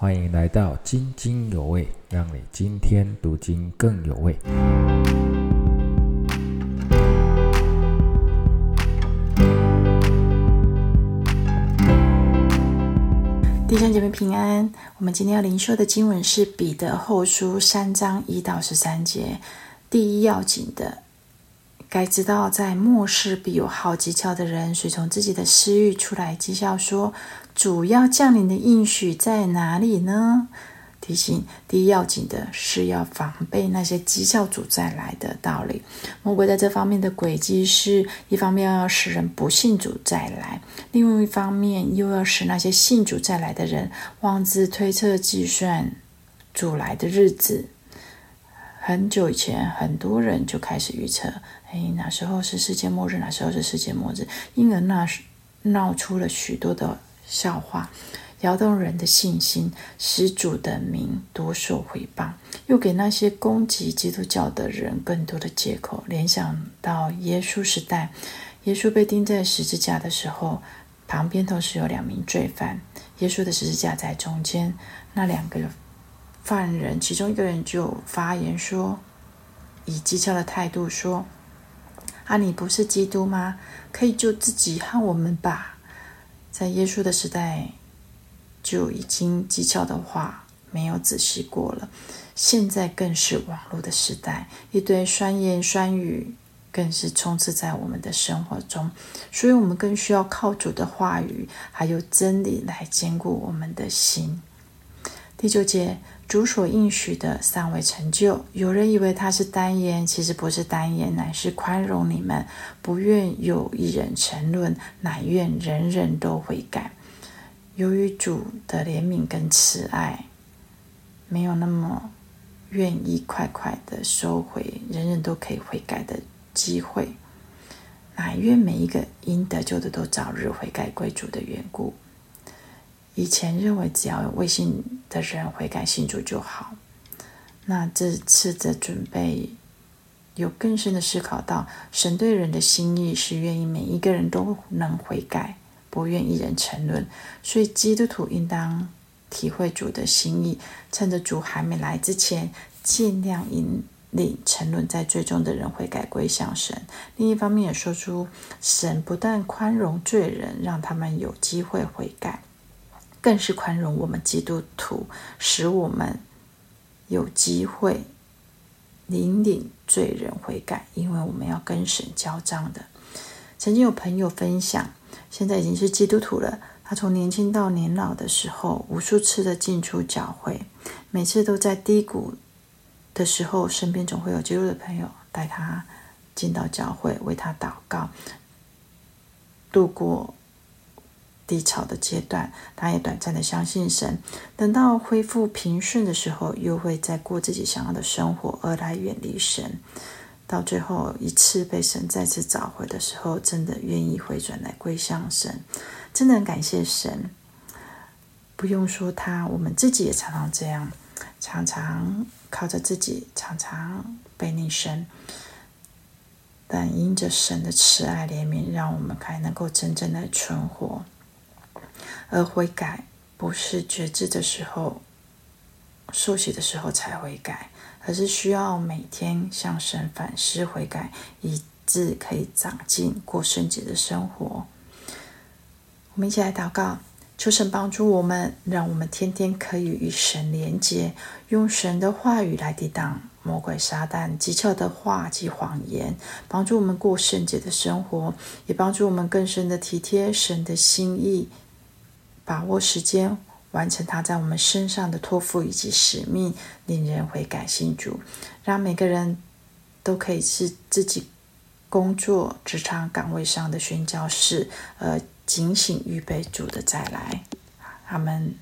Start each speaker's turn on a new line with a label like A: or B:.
A: 欢迎来到津津有味，让你今天读经更有味。
B: 弟兄姐妹平安，我们今天要灵修的经文是彼得后书三章一到十三节。第一要紧的，该知道在末世必有好机巧的人，随从自己的私欲出来讥笑说：“主要降临的应许在哪里呢？”提醒：第一要紧的是要防备那些讥笑主再来的道理。魔鬼在这方面的轨迹是一方面要使人不信主再来，另外一方面又要使那些信主再来的人妄自推测、计算主来的日子。很久以前，很多人就开始预测：哎，哪时候是世界末日？哪时候是世界末日？因而那闹出了许多的笑话。摇动人的信心，使主的名多受回谤，又给那些攻击基督教的人更多的借口。联想到耶稣时代，耶稣被钉在十字架的时候，旁边同时有两名罪犯，耶稣的十字架在中间。那两个犯人，其中一个人就发言说，以讥诮的态度说：“啊，你不是基督吗？可以救自己和我们吧。”在耶稣的时代。就已经讥诮的话没有仔细过了，现在更是网络的时代，一堆酸言酸语更是充斥在我们的生活中，所以我们更需要靠主的话语还有真理来坚固我们的心。第九节，主所应许的尚未成就，有人以为他是单言，其实不是单言，乃是宽容你们，不愿有一人沉沦，乃愿人人都悔改。由于主的怜悯跟慈爱，没有那么愿意快快的收回人人都可以悔改的机会，乃愿每一个应得救的都早日悔改归主的缘故。以前认为只要有未信的人悔改信主就好，那这次的准备有更深的思考到，神对人的心意是愿意每一个人都能悔改。不愿一人沉沦，所以基督徒应当体会主的心意，趁着主还没来之前，尽量引领沉沦在最终的人悔改归向神。另一方面，也说出神不但宽容罪人，让他们有机会悔改，更是宽容我们基督徒，使我们有机会引领罪人悔改，因为我们要跟神交账的。曾经有朋友分享。现在已经是基督徒了。他从年轻到年老的时候，无数次的进出教会，每次都在低谷的时候，身边总会有基督的朋友带他进到教会，为他祷告，度过低潮的阶段。他也短暂的相信神，等到恢复平顺的时候，又会再过自己想要的生活，而来远离神。到最后一次被神再次找回的时候，真的愿意回转来归向神，真的很感谢神。不用说他，我们自己也常常这样，常常靠着自己，常常被逆神。但因着神的慈爱怜悯，让我们还能够真正的存活。而悔改不是觉知的时候、受洗的时候才悔改。而是需要每天向神反思悔改，以致可以长进过圣洁的生活。我们一起来祷告，求神帮助我们，让我们天天可以与神连接，用神的话语来抵挡魔鬼撒旦讥诮的话及谎言，帮助我们过圣洁的生活，也帮助我们更深的体贴神的心意，把握时间。完成他在我们身上的托付以及使命，令人悔改信主，让每个人都可以是自己工作职场岗位上的宣教士，呃，警醒预备主的再来。阿门。